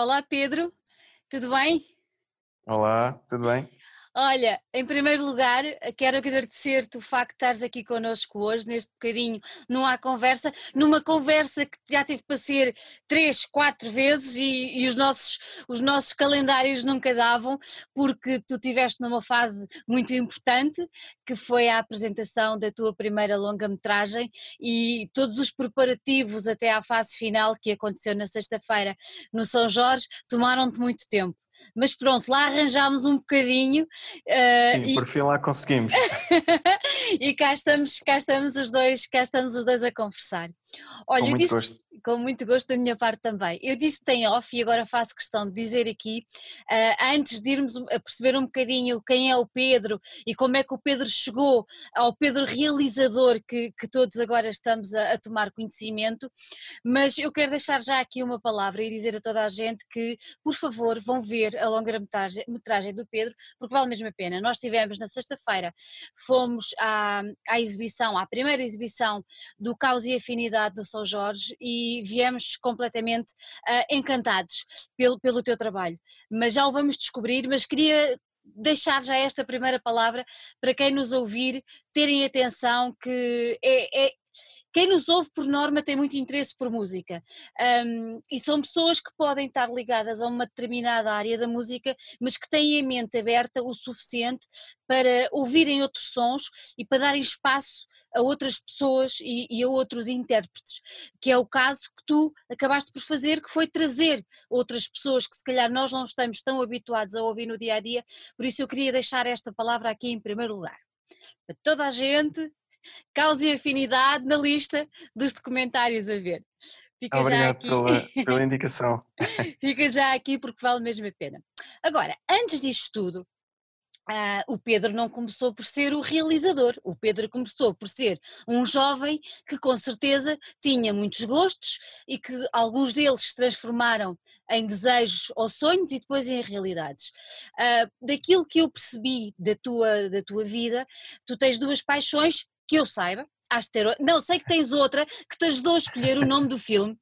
Olá Pedro, tudo bem? Olá, tudo bem? Olha, em primeiro lugar, quero agradecer-te o facto de estares aqui connosco hoje, neste bocadinho, não há conversa, numa conversa que já tive para ser três, quatro vezes e, e, os, nossos, os nossos calendários nunca davam, porque tu estiveste numa fase muito importante, que foi a apresentação da tua primeira longa-metragem e todos os preparativos até à fase final que aconteceu na sexta-feira no São Jorge tomaram-te muito tempo mas pronto, lá arranjámos um bocadinho. Uh, Sim, e... por fim lá conseguimos. e cá estamos, cá estamos os dois, cá estamos os dois a conversar. Olha, com muito disse, gosto. Com muito gosto da minha parte também. Eu disse tem off e agora faço questão de dizer aqui, uh, antes de irmos a perceber um bocadinho quem é o Pedro e como é que o Pedro chegou ao Pedro realizador que, que todos agora estamos a, a tomar conhecimento, mas eu quero deixar já aqui uma palavra e dizer a toda a gente que, por favor, vão ver ver a longa-metragem metragem do Pedro, porque vale mesmo a pena. Nós tivemos na sexta-feira, fomos à, à exibição, à primeira exibição do Caos e Afinidade do São Jorge e viemos completamente uh, encantados pelo, pelo teu trabalho. Mas já o vamos descobrir, mas queria deixar já esta primeira palavra para quem nos ouvir terem atenção que é, é, quem nos ouve, por norma, tem muito interesse por música um, e são pessoas que podem estar ligadas a uma determinada área da música, mas que têm a mente aberta o suficiente para ouvirem outros sons e para darem espaço a outras pessoas e, e a outros intérpretes, que é o caso que tu acabaste por fazer, que foi trazer outras pessoas que se calhar nós não estamos tão habituados a ouvir no dia a dia, por isso eu queria deixar esta palavra aqui em primeiro lugar. Para toda a gente, causa e afinidade na lista dos documentários a ver. Fica Obrigado pela, pela indicação. Fica já aqui porque vale mesmo a pena. Agora, antes disto tudo, Uh, o Pedro não começou por ser o realizador, o Pedro começou por ser um jovem que com certeza tinha muitos gostos e que alguns deles se transformaram em desejos ou sonhos e depois em realidades. Uh, daquilo que eu percebi da tua, da tua vida, tu tens duas paixões que eu saiba, Has de ter, não, sei que tens outra que te ajudou a escolher o nome do filme.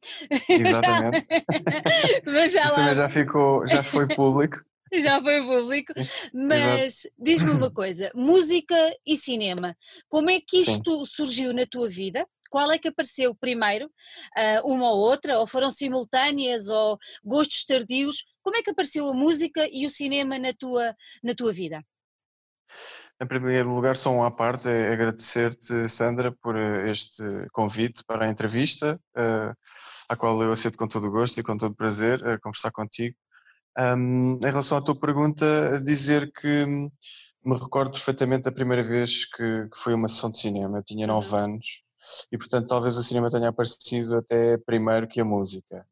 Exatamente. Mas já lá. já ficou, já foi público. Já foi público, mas diz-me uma coisa: música e cinema, como é que isto Sim. surgiu na tua vida? Qual é que apareceu primeiro, ah, uma ou outra, ou foram simultâneas, ou gostos tardios? Como é que apareceu a música e o cinema na tua, na tua vida? Em primeiro lugar, só um à parte, é agradecer-te, Sandra, por eh, este convite para a entrevista, uh, à qual eu aceito com todo o gosto e com todo o prazer uh, conversar contigo. Em relação à tua pergunta, dizer que me recordo perfeitamente da primeira vez que, que foi uma sessão de cinema, eu tinha nove uhum. anos, e portanto talvez o cinema tenha aparecido até primeiro que a música.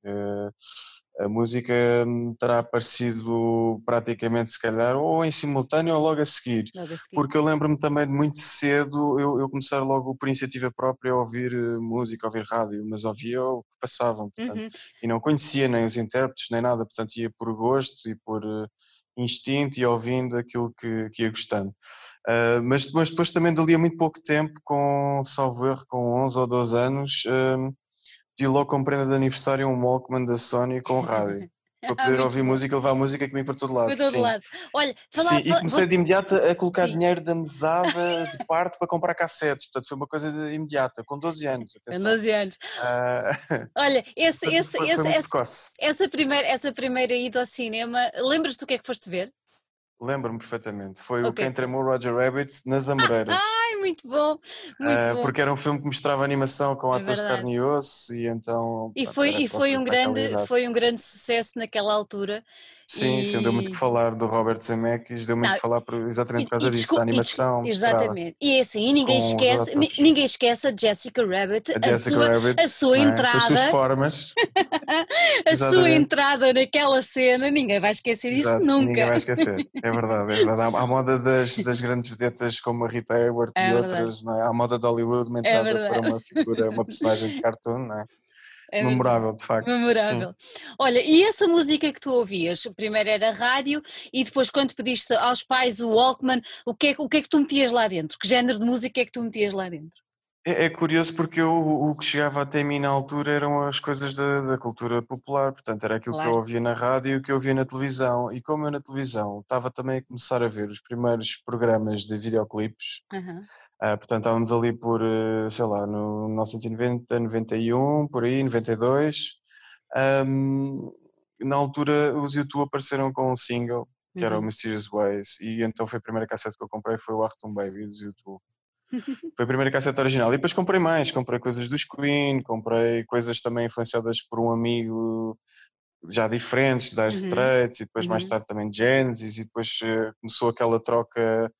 A música hum, terá aparecido praticamente, se calhar, ou em simultâneo ou logo a seguir. Logo a seguir. Porque eu lembro-me também de muito cedo eu, eu, começar logo por iniciativa própria a ouvir eh, música, a ouvir rádio, mas ouvia o que passavam, portanto, uhum. e não conhecia nem os intérpretes, nem nada, portanto ia por gosto e por uh, instinto e ouvindo aquilo que, que ia gostando. Uh, mas, mas depois também dali a muito pouco tempo, com, salvo erro, com 11 ou 12 anos, uh, pedi logo como prenda de aniversário um Walkman da Sony com rádio. Para poder ah, ouvir bom. música, levar música comigo para todo lado. Para todo sim. lado. Olha, falar, sim, e comecei vou... de imediato a colocar sim. dinheiro da mesada de parte para comprar cassetes. Portanto, foi uma coisa de imediata, com 12 anos. Com 12 anos. Uh... Olha, esse, esse, foi, esse, essa, essa, primeira, essa primeira ida ao cinema, lembras-te o que é que foste ver? Lembro-me perfeitamente. Foi okay. o Quem Tramou Roger Rabbit nas Amoreiras. Ai, muito bom! Muito uh, bom. Porque era um filme que mostrava animação com é atores de carne e osso e então... E foi, e foi, um grande, foi um grande sucesso naquela altura Sim, e... sim, deu muito que falar do Robert Zemeckis, deu muito que falar por, exatamente por causa disso, da animação. exatamente. E é assim, ninguém esquece, ninguém esquece a Jessica Rabbit, a, a sua, Rabbit, a sua é? entrada. formas. a sua entrada naquela cena, ninguém vai esquecer Exato, isso nunca. Ninguém vai esquecer, é verdade, é verdade. Há, moda das, das grandes vedetas como a Rita Hayworth é e outras, não é? Há moda de Hollywood mentada é para uma figura, uma personagem de cartoon, não é? É memorável, de facto. Memorável. Sim. Olha, e essa música que tu ouvias? Primeiro era rádio e depois, quando pediste aos pais o Walkman, o que, é, o que é que tu metias lá dentro? Que género de música é que tu metias lá dentro? É, é curioso porque eu, o que chegava até mim na altura eram as coisas da, da cultura popular, portanto era aquilo que eu ouvia na rádio e o que eu ouvia na televisão. E como eu na televisão estava também a começar a ver os primeiros programas de videoclipes, Aham. ah, portanto estávamos ali por, eh, sei lá, no 1990, 91, por aí, 92. ahm, na altura os YouTube apareceram com um single, que era o Uhum. Mysterious Ways, e então foi a primeira cassete que eu comprei, foi o Achtung Baby dos YouTube. Foi a primeira cassete original. E depois comprei mais, comprei coisas dos Queen, comprei coisas também influenciadas por um amigo já diferentes, da Uhum, Straits, e depois mais uhum. tarde também Genesis, e depois eh, começou aquela troca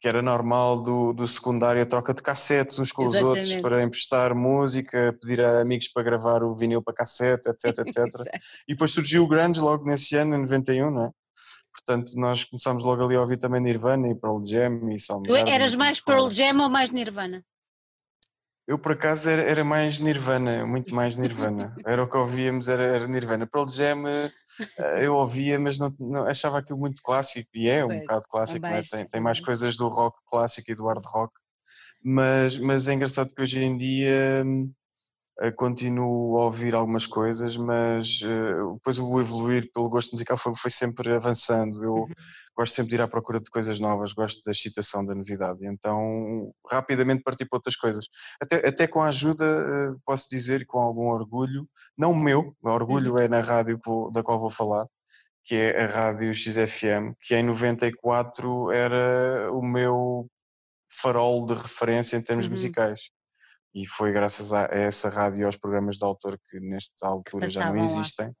que era normal do, do secundário, a troca de cassetes uns com os outros Exatamente. para emprestar música, pedir a amigos para gravar o vinil para cassete, etc, etc. E depois surgiu o grunge logo nesse ano, em 91, não é? Portanto, nós começámos logo ali a ouvir também Nirvana e Pearl Jam e Tu Soundgarden. eras mais. Pearl Jam ou mais Nirvana? Eu, por acaso, era, era mais Nirvana, muito mais Nirvana. Era o que ouvíamos, era, era Nirvana. Pearl Jam eh, eu ouvia, mas não, não- achava aquilo muito clássico, e é um Pois, bocado clássico, é? tem, tem mais coisas do rock clássico e do hard rock, mas, mas é engraçado que hoje em dia hum, continuo a ouvir algumas coisas, mas eh, depois o evoluir pelo gosto musical foi, foi sempre avançando. Eu Uhum. gosto sempre de ir à procura de coisas novas, gosto da excitação, da novidade, então rapidamente parti para outras coisas. Até, até com a ajuda, eh, posso dizer, com algum orgulho, não o meu, o orgulho Uhum. é na rádio vou- da qual vou falar, que é a Rádio XFM, que em 94 era o meu farol de referência em termos Uhum. musicais. E foi graças a essa rádio e aos programas de autor que nesta altura já não existem.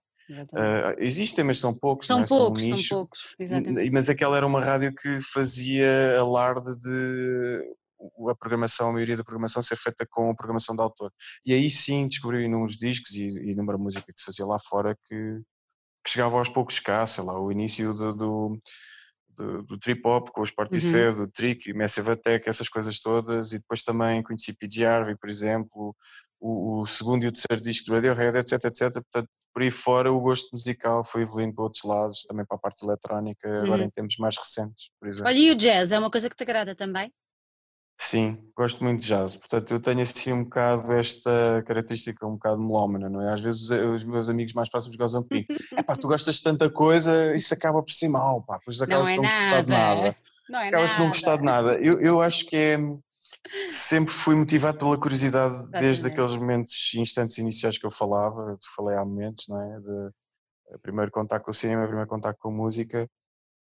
Ah, existem, mas são poucos, São é? poucos, um são poucos, exatamente. Mas aquela era uma rádio que fazia alarde de a programação, a maioria da programação ser feita com a programação de autor. E aí sim descobri inúmeros discos e, e inúmera música que se fazia lá fora que, que chegava aos poucos cá, sei lá, o início do, do, do, do trip hop com os Uhum. Portishead, do Trick, Massive Attack, essas coisas todas, e depois também conheci PG Harvey, por exemplo, o, o segundo e o terceiro disco do Radiohead, etc, etc. Portanto, por aí fora o gosto musical foi evoluindo para outros lados, também para a parte eletrónica, agora Uhum. em tempos mais recentes, por exemplo. Olha, e o jazz é uma coisa que te agrada também? Sim, gosto muito de jazz, portanto eu tenho assim um bocado esta característica um bocado melómana, não é? Às vezes os, os meus amigos mais próximos gozam comigo. É pá, tu gostas de tanta coisa, isso acaba por ser mau, pá, depois acabas Não é por não gostar de nada. nada. Não é Acabas por não gostar de nada. nada. Eu, eu acho que é. Sempre fui motivado pela curiosidade desde Exatamente. aqueles momentos, instantes iniciais que eu falava, te falei há momentos, não é? De, eh, primeiro contato com o cinema, primeiro contato com a música.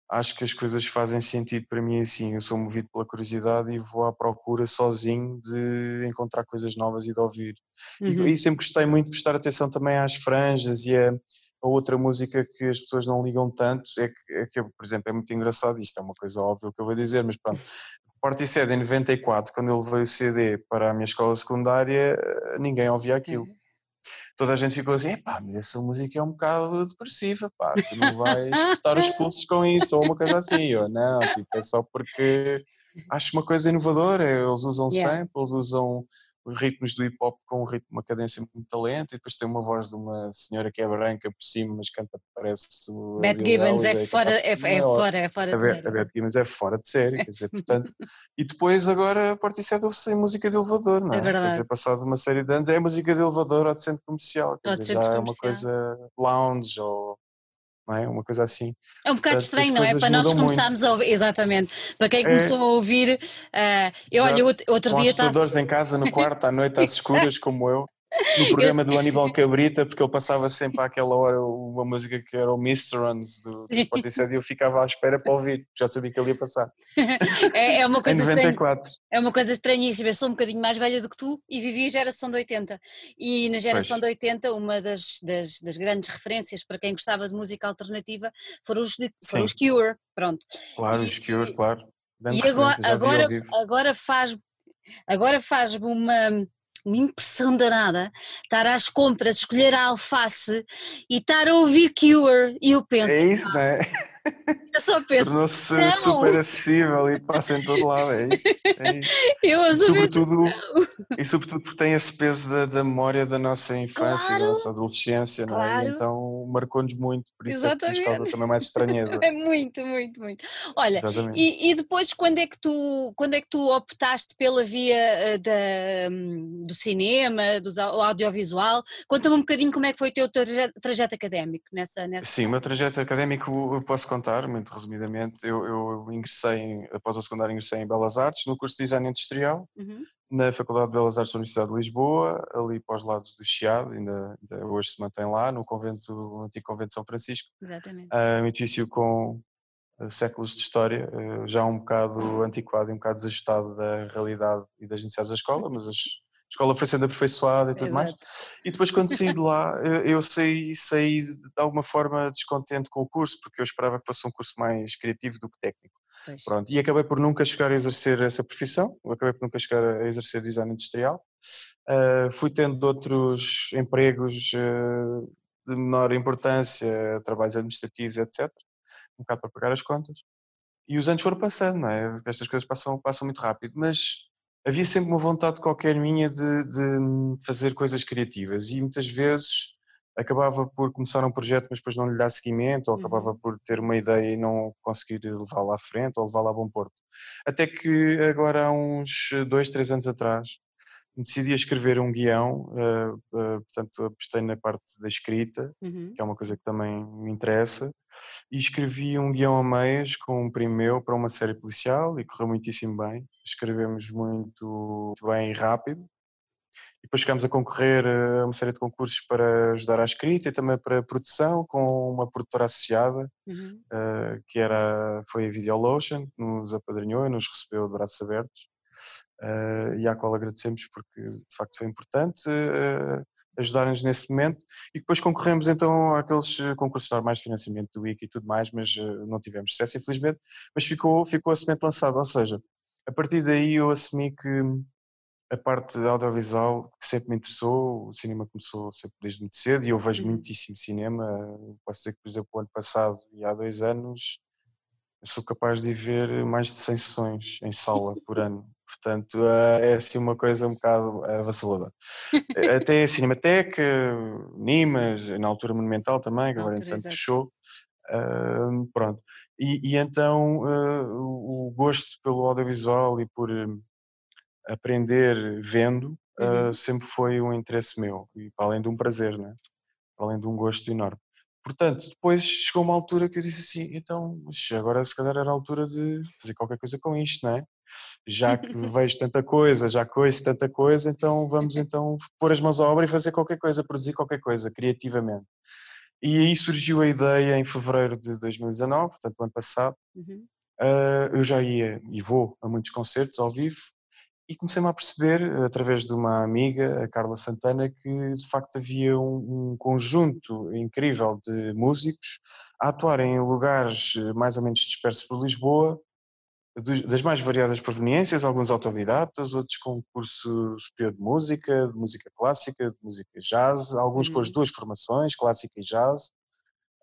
Acho que as coisas fazem sentido para mim assim. Eu sou movido pela curiosidade e vou à procura sozinho de encontrar coisas novas e de ouvir. E, Uhum. e sempre gostei muito de prestar atenção também às franjas e a, a outra música que as pessoas não ligam tanto. É que, é que, por exemplo, é muito engraçado, isto é uma coisa óbvia que eu vou dizer, mas pronto. Portishead em 94, quando ele veio o CD para a minha escola secundária, ninguém ouvia aquilo. Uhum. Toda a gente ficou assim, pá, mas essa música é um bocado depressiva, pá, tu não vais cortar os pulsos com isso, ou uma coisa assim. Eu, não, tipo, é só porque acho uma coisa inovadora, eles usam Yeah. samples, usam os ritmos do hip hop com um ritmo, uma cadência muito talento, e depois tem uma voz de uma senhora que é branca por cima, mas canta parece Billie Gibbons é fora, é, é fora, é fora de série. a Beth Gibbons é fora de série, quer dizer, portanto, e depois agora a Portishead ouve-se em música de elevador, não é? É verdade. Quer dizer, passado uma série de anos, é música de elevador ou de centro comercial, quer dizer, já é uma coisa lounge ou não é? uma coisa assim. É um bocado estranho, não é? Para nós muito. começarmos a ouvir, exatamente. Para quem É. começou a ouvir, ah, eu olha, Exato. outro, outro com dia estava. escutadores em casa, no quarto, à noite, às escuras, como eu. No programa do Aníbal Cabrita, porque ele passava sempre àquela hora uma música que era o Misterons do, do Portishead e eu ficava à espera para ouvir, já sabia que ele ia passar. É, é uma Em coisa estranha. 94. É uma coisa estranhíssima, eu sou um bocadinho mais velha do que tu e vivi a geração de 80. E na geração Pois. de 80, uma das, das, das grandes referências para quem gostava de música alternativa foram os, foram os. Cure, pronto. Claro, E- os Cure, claro. Grande E agora, agora, agora faz agora faz-me uma, uma impressão danada estar às compras, escolher a alface e estar a ouvir Cure e eu penso, É isso, não é? Eu só penso. Tornou-se super acessível e passa em todo lado, é isso. É isso. Eu E sobretudo, e sobretudo porque tem esse peso da, da memória da nossa infância Claro, da nossa adolescência, não é? Claro. então marcou-nos muito, por isso é que nos causa Exatamente. também mais estranheza. É muito, muito, muito. Olha, Exatamente. e, e depois quando é que tu quando é que tu optaste pela via eh, da, do cinema, do audiovisual? Conta-me um bocadinho como é que foi o teu traje- trajeto académico nessa, nessa Sim, o meu trajeto académico eu posso contar, muito resumidamente. Eu, eu ingressei, em- após o secundário, ingressei em Belas Artes, no curso de Design Industrial, Uhum, na Faculdade de Belas Artes da Universidade de Lisboa, ali para os lados do Chiado, ainda, ainda hoje se mantém lá, no convento, no antigo convento de São Francisco, exatamente. Ah, um edifício com ah, séculos de história, ah, já um bocado antiquado e um bocado desajustado da realidade e das necessidades da escola, mas as- a escola foi sendo aperfeiçoada e tudo mais. Exato. E depois quando saí de lá, eu, eu saí, saí de alguma forma descontente com o curso, porque eu esperava que fosse um curso mais criativo do que técnico. Pois. Pronto, e acabei por nunca chegar a exercer essa profissão, acabei por nunca chegar a exercer design industrial. Ah, fui tendo outros empregos ah, de menor importância, trabalhos administrativos, etc. Um bocado para pagar as contas. E os anos foram passando, não é? Estas coisas passam, passam muito rápido, mas havia sempre uma vontade qualquer minha de, de fazer coisas criativas e muitas vezes acabava por começar um projeto, mas depois não lhe dar seguimento, ou acabava Uhum. por ter uma ideia e não conseguir levá-la à frente ou levá-la a bom porto. Até que agora há uns dois, três anos atrás decidi escrever um guião, eh, eh, portanto apostei na parte da escrita, Uhum. que é uma coisa que também me interessa, e escrevi um guião a meias com um primo meu para uma série policial e correu muitíssimo bem. Escrevemos muito bem e rápido. E depois chegámos a concorrer a uma série de concursos para ajudar à escrita e também para a produção com uma produtora associada, Uhum. eh, que era, foi a Videolotion, que nos apadrinhou e nos recebeu de braços abertos. Eh, e à qual agradecemos porque de facto foi importante eh, ajudar-nos nesse momento e depois concorremos então àqueles eh, concursos normais de financiamento do Wiki e tudo mais, mas eh, não tivemos sucesso infelizmente, mas ficou, ficou a semente lançada, ou seja, a partir daí eu assumi que a parte audiovisual que sempre me interessou, o cinema começou sempre desde muito cedo e eu vejo Uhum. muitíssimo cinema, posso dizer que por exemplo o ano passado e há dois anos eu sou capaz de ver mais de 100 sessões em sala por ano. Portanto, eh, é assim uma coisa um bocado avassaladora. Eh, Até a Cinemateca, Nimas, na altura Monumental também, que agora entretanto fechou. Ah, pronto. E, e então ah, o, gosto pelo audiovisual e por hum, aprender vendo Uhum. sempre foi um interesse meu. E para além de um prazer, né? para além de um gosto enorme. Portanto, depois chegou uma altura que eu disse assim, então, agora se calhar era a altura de fazer qualquer coisa com isto, não é? Já que vejo tanta coisa, já que ouço tanta coisa, então vamos então pôr as mãos à obra e fazer qualquer coisa, produzir qualquer coisa, criativamente. E aí surgiu a ideia em fevereiro de 2019, portanto, ano passado, Uhum. ah, eu já ia e vou a muitos concertos ao vivo e comecei-me a perceber, através de uma amiga, a Carla Santana, que de facto havia um, um conjunto incrível de músicos a atuar em lugares eh, mais ou menos dispersos por Lisboa, das mais variadas proveniências, alguns autodidatas, outros com curso superior de música, de música clássica, de música jazz, alguns com as Uhum. duas formações, clássica e jazz,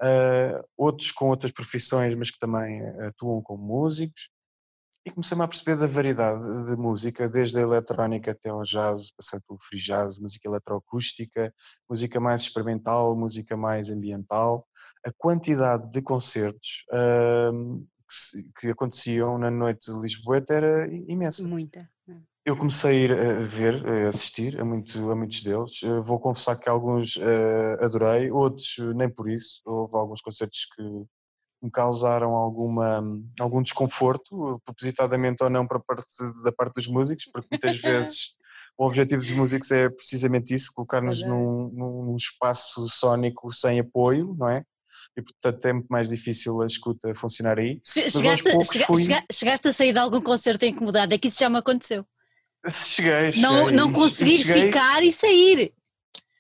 ah, outros com outras profissões, mas que também atuam como músicos e comecei-me a perceber da variedade de música, desde a eletrónica até ao jazz, passando pelo free jazz, música eletroacústica, música mais experimental, música mais ambiental, a quantidade de concertos ahm, que, que aconteciam na noite de Lisboa era imensa. Muita. né? Eu comecei a ir a ver, a assistir a, muito, a muitos deles. Eh, Vou confessar que alguns eh, adorei, outros eh, nem por isso. Houve alguns concertos que me causaram alguma, algum desconforto, propositadamente ou não, para parte, da parte dos músicos, porque muitas vezes o objetivo dos músicos é precisamente isso, colocar-nos é. num- num espaço sónico sem apoio, não é? E portanto é muito mais difícil a escuta funcionar aí. Chegaste, chega- fui- chega- chegaste a sair de algum concerto incomodado, é que isso já me aconteceu. Cheguei, cheguei. Não, não conseguir cheguei- ficar e sair.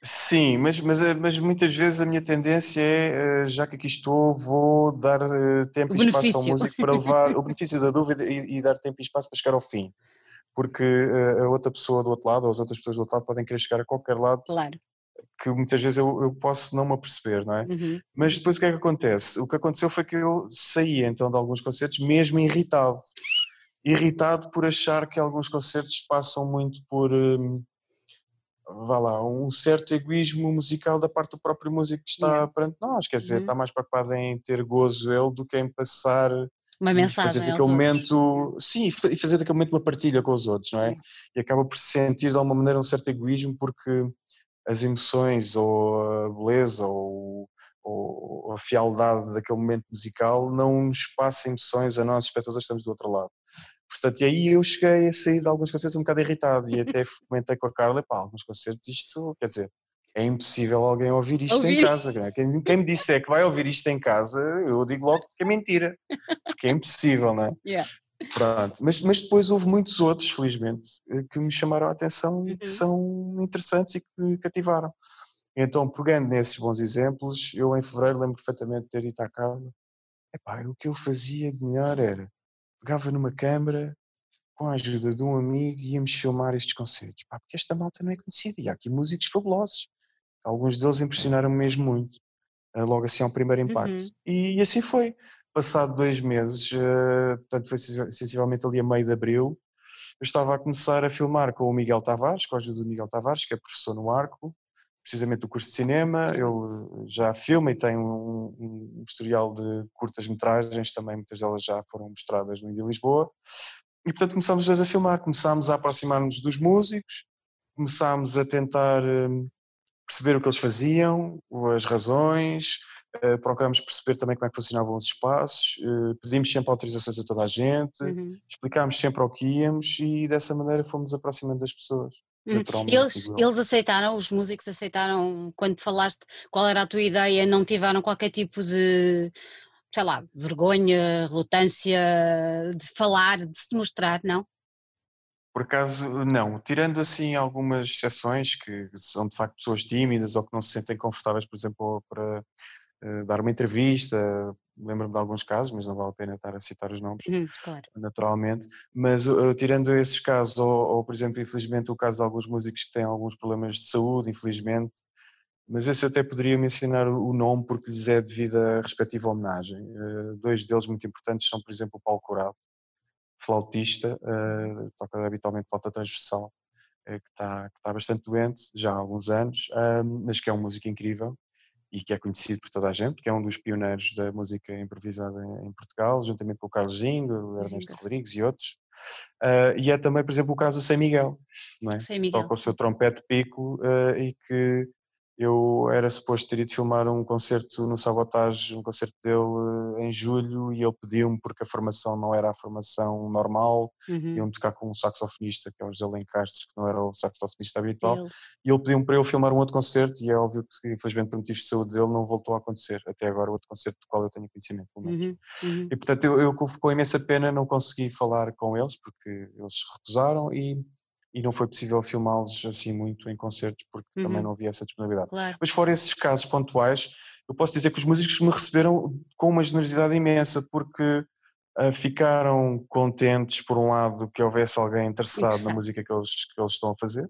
Sim, mas, mas, eh, mas muitas vezes a minha tendência é, eh, já que aqui estou, vou dar eh, tempo O e espaço ao benefício. músico para levar o benefício da dúvida e, e dar tempo e espaço para chegar ao fim. Porque a outra pessoa do outro lado, ou as outras pessoas do outro lado, podem querer chegar a qualquer lado Claro. Que muitas vezes eu, eu, posso não me aperceber, não é? Uhum. Mas depois o que é que acontece? O que aconteceu foi que eu saí então de alguns concertos mesmo irritado. Irritado por achar que alguns concertos passam muito por, um, vá lá, um certo egoísmo musical da parte do próprio músico que está yeah. perante nós, quer dizer, uhum. está mais preocupado em ter gozo ele do que em passar uma mensagem fazer daquele momento, outros. sim, e fazer daquele momento uma partilha com os outros, não é? E acaba por sentir de alguma maneira um certo egoísmo porque as emoções ou a beleza ou, ou a fialdade daquele momento musical não nos passa emoções a nós, espectadores, estamos do outro lado. Portanto, e aí eu cheguei a sair de alguns concertos um bocado irritado e até comentei com a Carla, pá, alguns concertos isto, quer dizer, é impossível alguém ouvir isto ouvir. em casa. Quem, quem, me disser que vai ouvir isto em casa, eu digo logo que é mentira, porque é impossível, não é? Yeah. Pronto. Mas, mas depois houve muitos outros, felizmente, eh, que me chamaram a atenção e que uhum. são interessantes e que me cativaram. Então, pegando nesses bons exemplos, eu em fevereiro lembro perfeitamente de ter ido à Carla. Epá, o que eu fazia de melhor era, pegava numa câmara, com a ajuda de um amigo, íamos filmar estes concertos. Pá, porque esta malta não é conhecida e há aqui músicos fabulosos. Alguns deles impressionaram-me mesmo muito, eh, logo assim ao primeiro impacto. Uhum. E, e assim foi passado dois meses, uh, portanto foi sensivelmente ali a meio de abril, eu estava a começar a filmar com o Miguel Tavares, com a ajuda do Miguel Tavares, que é professor no Arco, precisamente do curso de cinema. Ele já filma e tem um, um historial de curtas-metragens, também muitas delas já foram mostradas no Índia Lisboa. E portanto começámos os dois a filmar, começámos a aproximar-nos dos músicos, começámos a tentar um, perceber o que eles faziam, as razões, Uh, procuramos perceber também como é que funcionavam os espaços, uh, pedimos sempre autorizações a toda a gente, uhum. explicámos sempre ao que íamos e dessa maneira fomos aproximando das pessoas. Uhum. Eles, eles aceitaram, os músicos aceitaram quando falaste qual era a tua ideia, não tiveram qualquer tipo de, sei lá, vergonha, relutância de falar, de se mostrar, não? Por acaso, não. Tirando assim algumas exceções que são de facto pessoas tímidas ou que não se sentem confortáveis, por exemplo, para eh, dar uma entrevista, lembro-me de alguns casos, mas não vale a pena estar a citar os nomes, uhum, claro. naturalmente. Mas uh, tirando esses casos, ou, ou, por exemplo, infelizmente, o caso de alguns músicos que têm alguns problemas de saúde, infelizmente, mas esse até poderia mencionar o nome porque lhes é devido a respectiva homenagem. Uh, dois deles muito importantes são, por exemplo, o Paulo Corado, flautista, uh, toca habitualmente flauta transversal, que está, que está bastante doente já há alguns anos, mas que é um músico incrível e que é conhecido por toda a gente, que é um dos pioneiros da música improvisada em, Portugal, juntamente com o Carlos Zingo, o Ernesto Rodrigues e outros. Uh, e é também, por exemplo, o caso do Sem Miguel, não é? Sem Miguel. Toca o seu trompete pico uh, e que eu era suposto ter ido filmar um concerto no Sabotage, um concerto dele eh, em julho, e ele pediu-me porque a formação não era a formação normal, uhum. iam tocar com um saxofonista, que é o José Lencastres, que não era o saxofonista habitual, ele. e ele pediu-me para eu filmar um outro concerto, e é óbvio que, infelizmente, por motivos de saúde dele, não voltou a acontecer, até agora, o outro concerto do qual eu tenho conhecimento, pelo menos. Uhum. Uhum. E, portanto, eu, eu com imensa pena não consegui falar com eles, porque eles recusaram, e e não foi possível filmá-los assim muito em concertos porque uhum. também não havia essa disponibilidade. Claro. Mas fora esses casos pontuais, eu posso dizer que os músicos me receberam com uma generosidade imensa porque uh, ficaram contentes, por um lado, que houvesse alguém interessado na música que eles, que eles estão a fazer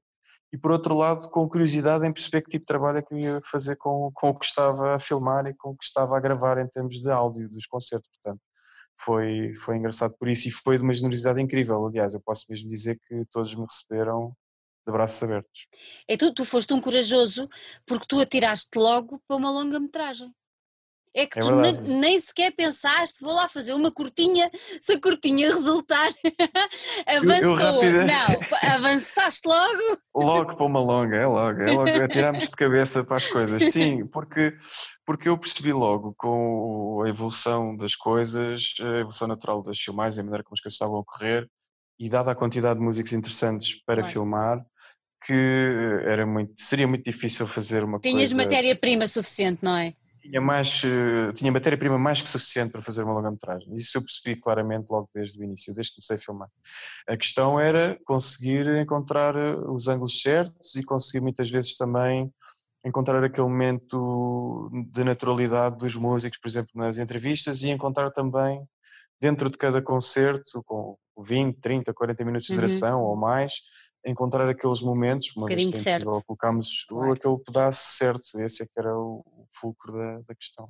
e por outro lado com curiosidade em perceber que tipo de trabalho é que eu ia fazer com, com o que estava a filmar e com o que estava a gravar em termos de áudio dos concertos, portanto foi, foi engraçado por isso e foi de uma generosidade incrível. Aliás, eu posso mesmo dizer que todos me receberam de braços abertos. É tu, tu foste um corajoso porque tu atiraste logo para uma longa-metragem. É que é tu nem, nem, sequer pensaste, vou lá fazer uma curtinha, se a curtinha resultar, avançou. Não, avançaste logo. Logo para uma longa, é logo, é logo, atirámos de cabeça para as coisas. Sim, porque, porque eu percebi logo com a evolução das coisas, a evolução natural das filmagens, a maneira como as coisas estavam a ocorrer, e dada a quantidade de músicos interessantes para claro. filmar, que era muito, seria muito difícil fazer uma Tinhas coisa... Tinhas matéria-prima suficiente, não é? Tinha mais eh, tinha matéria-prima mais que suficiente para fazer uma longa-metragem. Isso eu percebi claramente logo desde o início, desde que comecei a filmar. A questão era conseguir encontrar eh, os ângulos certos e conseguir muitas vezes também encontrar aquele momento de naturalidade dos músicos, por exemplo, nas entrevistas e encontrar também dentro de cada concerto, com 20, 30, 40 minutos de uhum. duração uhum. ou mais, encontrar aqueles momentos, uma Um vez que é colocarmos Claro. aquele pedaço certo, esse é que era o, fulcro da, da questão.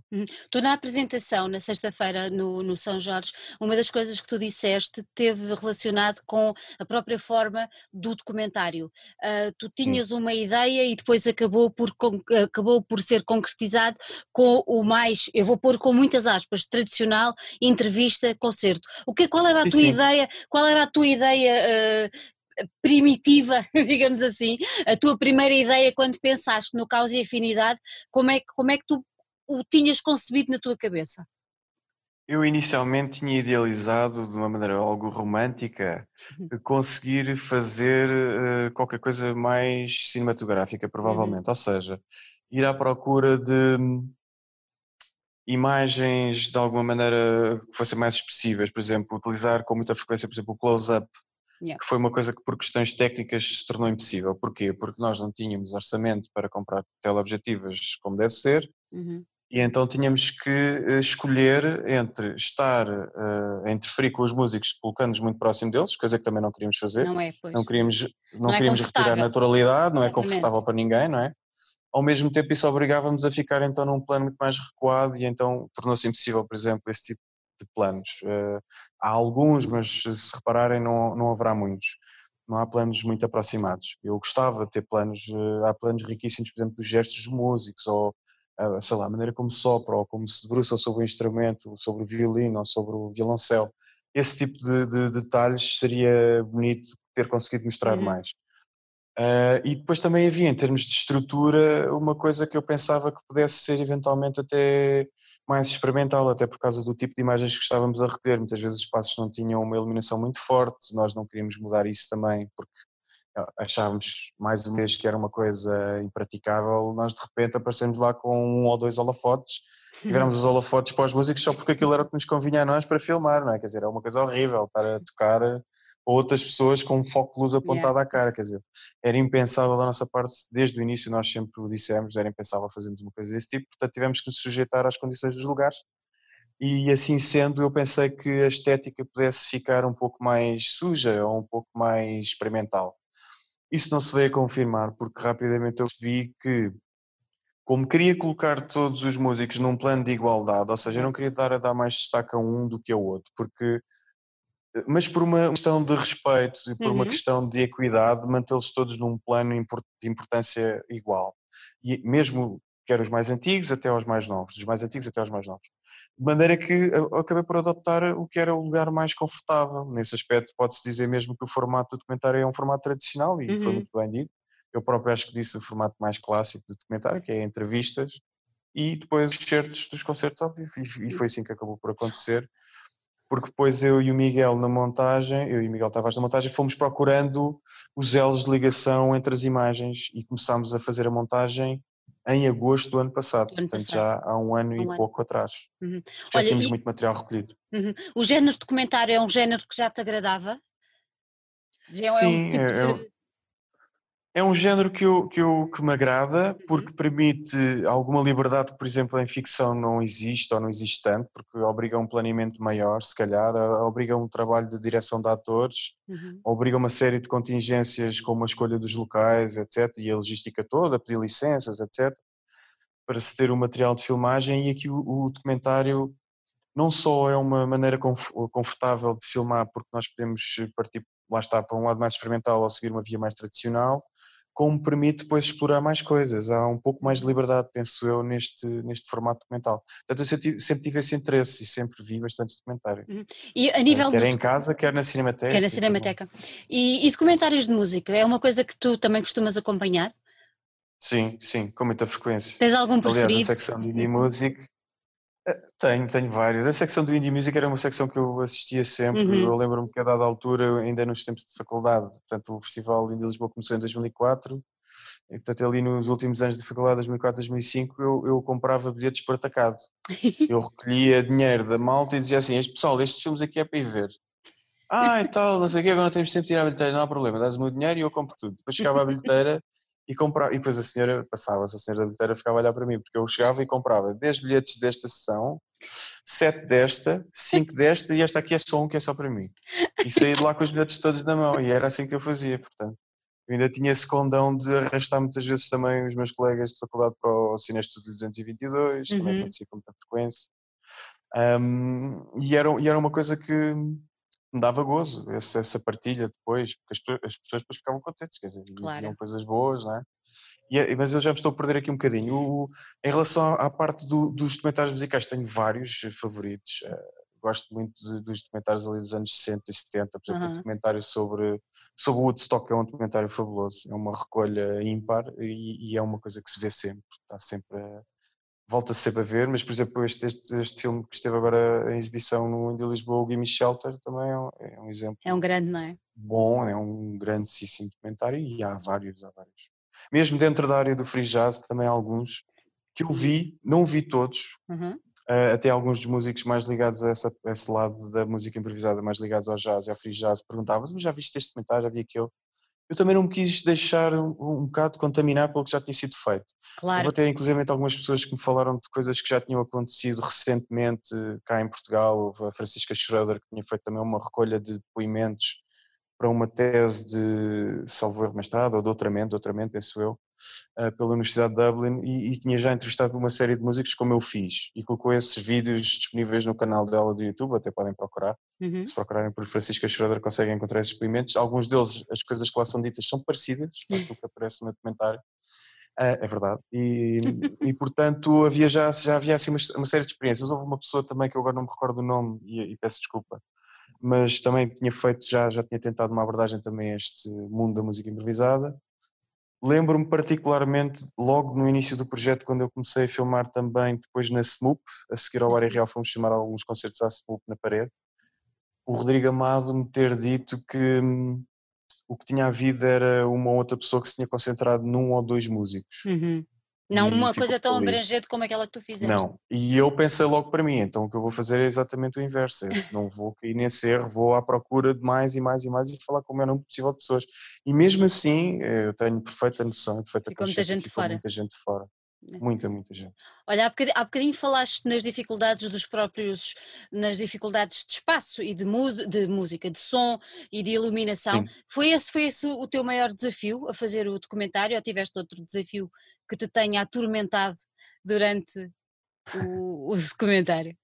Tu na apresentação, na sexta-feira no, no São Jorge, uma das coisas que tu disseste teve relacionado com a própria forma do documentário. Ah, tu tinhas uma ideia e depois acabou por, con- acabou por ser concretizado com o mais, eu vou pôr com muitas aspas, tradicional, entrevista, concerto. O que, qual era a Sim, tua sim. ideia, qual era a tua ideia ah, primitiva, digamos assim, a tua primeira ideia quando pensaste no Caos e Afinidade, como é, que- como é que tu o tinhas concebido na tua cabeça? Eu inicialmente tinha idealizado de uma maneira algo romântica Uhum. de conseguir fazer eh, qualquer coisa mais cinematográfica, provavelmente. Ou seja, ir à procura de hum, imagens de alguma maneira que fossem mais expressivas, por exemplo, utilizar com muita frequência, por exemplo, o close-up, Yeah. que foi uma coisa que por questões técnicas se tornou impossível. Porquê? Porque nós não tínhamos orçamento para comprar teleobjetivas como deve ser, Uhum. e então tínhamos que eh, escolher entre estar eh, a interferir com os músicos, colocando-nos muito próximo deles, coisa que também não queríamos fazer, Não é, pois. não queríamos, não Não é queríamos retirar a naturalidade, não é confortável para ninguém, não é? Ao mesmo tempo isso obrigava-nos a ficar então num plano muito mais recuado e então tornou-se impossível, por exemplo, esse tipo de planos. Eh, há alguns, mas se repararem não, não haverá muitos. Não há planos muito aproximados. Eu gostava de ter planos, eh, há planos riquíssimos, por exemplo, dos gestos dos músicos ou sei lá, a maneira como sopra ou como se debruça sobre o instrumento, sobre o violino ou sobre o violoncelo. Esse tipo de, de detalhes seria bonito ter conseguido mostrar Uhum. mais. Ah, e depois também havia, em termos de estrutura, uma coisa que eu pensava que pudesse ser eventualmente até mais experimental, até por causa do tipo de imagens que estávamos a recolher. Muitas vezes os espaços não tinham uma iluminação muito forte, nós não queríamos mudar isso também, porque ah, achávamos mais uma vez que era uma coisa impraticável, nós de repente aparecemos lá com um ou dois holofotes e viramos os holofotes para os músicos só porque aquilo era o que nos convinha a nós para filmar, não é? Quer dizer, é uma coisa horrível estar a tocar outras pessoas com um foco de luz apontado à cara, quer dizer, era impensável da nossa parte, desde o início nós sempre o dissemos, era impensável fazermos uma coisa desse tipo, portanto tivemos que nos sujeitar às condições dos lugares e assim sendo eu pensei que a estética pudesse ficar um pouco mais suja ou um pouco mais experimental. Isso não se veio a confirmar porque rapidamente eu vi que como queria colocar todos os músicos num plano de igualdade, ou seja, eu não queria dar a dar mais destaque a um do que ao outro, porque mas por uma questão de respeito e por uma Uhum. questão de equidade, mantê-los todos num plano de importância igual. E mesmo quer os mais antigos até aos mais novos, dos mais antigos até aos mais novos. De maneira que acabei por adoptar o que era o lugar mais confortável. Nesse aspecto, pode-se dizer mesmo que o formato do documentário é um formato tradicional e foi Uhum. muito bem dito. Eu próprio acho que disse o formato mais clássico de documentário, que é entrevistas e depois os certos dos concertos ao vivo. E, e foi assim que acabou por acontecer porque depois eu e o Miguel na montagem, eu e o Miguel Tavares na montagem, fomos procurando os elos de ligação entre as imagens e começámos a fazer a montagem em agosto do ano passado, Do ano portanto passado. já há um ano um e ano. pouco atrás. Uhum. Já Olha, tínhamos e- muito material recolhido. Uhum. O género de documentário é um género que já te agradava? Já é um Sim, tipo é- de... É um género que, eu, que, eu, que me agrada Uhum. porque permite alguma liberdade que, por exemplo, em ficção não existe ou não existe tanto, porque obriga um planeamento maior, se calhar, obriga um trabalho de direção de atores, Uhum. obriga uma série de contingências como a escolha dos locais, etc., e a logística toda, pedir licenças, etc., para se ter o material de filmagem. E aqui o, o documentário não só é uma maneira conf- confortável de filmar, porque nós podemos partir, lá está, para um lado mais experimental ou seguir uma via mais tradicional, como permite depois explorar mais coisas. Há um pouco mais de liberdade, penso eu, neste, neste formato documental. Portanto, eu sempre, sempre tive esse interesse e sempre vi bastante documentário. E a nível quer em casa, quer na Cinemateca. que é na Cinemateca. E, e documentários de música, é uma coisa que tu também costumas acompanhar? Sim, sim, com muita frequência. Tens algum Aliás, a preferido? secção de Indie Music. Tenho, tenho vários. A secção do Indie Music era uma secção que eu assistia sempre. Uhum. Eu lembro-me que a dada altura, ainda nos tempos de faculdade, portanto, o Festival Indie Lisboa começou em 2004, e portanto, ali nos últimos anos de faculdade, 2004, 2005, eu, eu comprava bilhetes por atacado. Eu recolhia dinheiro da malta e dizia assim: este pessoal, estes filmes aqui é para ir ver. Ah, e tal, não sei o quê, agora não temos tempo de tirar a bilheteira, não há problema, dás-me o dinheiro e eu compro tudo. Depois chegava a bilheteira e comprava, e depois a senhora passava-se, a senhora da bilheteira ficava a olhar para mim, porque eu chegava e comprava 10 bilhetes desta sessão, 7 desta, 5 desta e esta aqui é só um que é só para mim. E saí de lá com os bilhetes todos na mão, e era assim que eu fazia, portanto. Eu ainda tinha esse condão de arrastar muitas vezes também os meus colegas de faculdade para o Cine Estúdio 222, uhum. também acontecia com muita frequência. Um, e, era, e era uma coisa que me dava gozo, essa, essa partilha depois, porque as, as, pessoas depois ficavam contentes, quer dizer, claro. coisas boas, não é? E, é, mas eu já me estou a perder aqui um bocadinho. O, em relação à parte do, dos documentários musicais, tenho vários favoritos. Uh, gosto muito de, dos documentários ali dos anos 60 e 70, por exemplo, uhum. um documentário sobre, sobre o Woodstock é um documentário fabuloso, é uma recolha ímpar e, e é uma coisa que se vê sempre, está sempre a, volta-se sempre a ver, mas por exemplo este, este, este, filme que esteve agora em exibição no Indy Lisboa, o Gimme Shelter, também é um, é um, exemplo. É um grande, não é? Bom, é um grandíssimo documentário e há vários, há vários. Mesmo dentro da área do free jazz também há alguns que eu vi, não vi todos, uhum. Uh, até alguns dos músicos mais ligados a, essa, a, esse lado da música improvisada, mais ligados ao jazz e ao free jazz, perguntavam, mas já viste este comentário, já vi aquele? Eu também não me quis deixar um, um bocado contaminar pelo que já tinha sido feito. Claro. Houve até inclusive algumas pessoas que me falaram de coisas que já tinham acontecido recentemente cá em Portugal, houve a Francisca Schroeder que tinha feito também uma recolha de depoimentos para uma tese de salvo erro mestrado ou doutoramento, doutoramento penso eu, pela Universidade de Dublin e, e, tinha já entrevistado uma série de músicos como eu fiz e colocou esses vídeos disponíveis no canal dela do YouTube, até podem procurar. Uhum. Se procurarem por Francisca Schroeder conseguem encontrar esses depoimentos. Alguns deles, as coisas que lá são ditas são parecidas com aquilo que aparece no documentário. Uh, é verdade. E, e, portanto havia já, já havia assim uma, uma, série de experiências. Houve uma pessoa também que eu agora não me recordo o nome e, e peço desculpa, mas também tinha feito, já, já tinha tentado uma abordagem também a este mundo da música improvisada. Lembro-me particularmente, logo no início do projeto, quando eu comecei a filmar também, depois na SMUP, a seguir ao Área Real fomos filmar alguns concertos à SMUP na parede, o Rodrigo Amado me ter dito que hum, o que tinha havido era uma outra pessoa que se tinha concentrado num ou dois músicos. Uhum. Não uma coisa tão ali. abrangente como aquela que tu fizeste. Não, e eu pensei logo para mim, então o que eu vou fazer é exatamente o inverso, é, se não vou cair nesse erro, vou à procura de mais e mais e mais e falar com o menor possível de pessoas. E mesmo assim, eu tenho perfeita noção, perfeita ficou muita gente fora. muita gente fora. Né? Muita, muita gente. Olha, há bocadinho, há bocadinho, falaste nas dificuldades dos próprios, nas dificuldades de espaço e de, de música, de som e de iluminação. Foi esse, foi esse o teu maior desafio a fazer o documentário ou tiveste outro desafio que te tenha atormentado durante o, o documentário?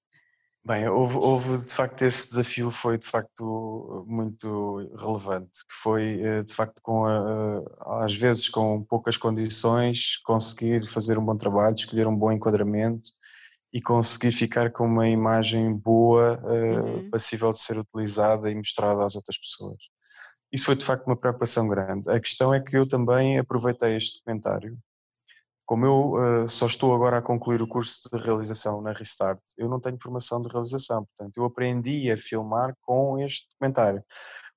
Bem, houve, houve, de facto esse desafio foi de facto muito relevante, que foi eh, de facto com a, às vezes com poucas condições conseguir fazer um bom trabalho, escolher um bom enquadramento e conseguir ficar com uma imagem boa, eh, uhum. passível de ser utilizada e mostrada às outras pessoas. Isso foi de facto uma preocupação grande. A questão é que eu também aproveitei este documentário como eu uh, só estou agora a concluir o curso de realização na Restart, eu não tenho formação de realização, portanto, eu aprendi a filmar com este documentário.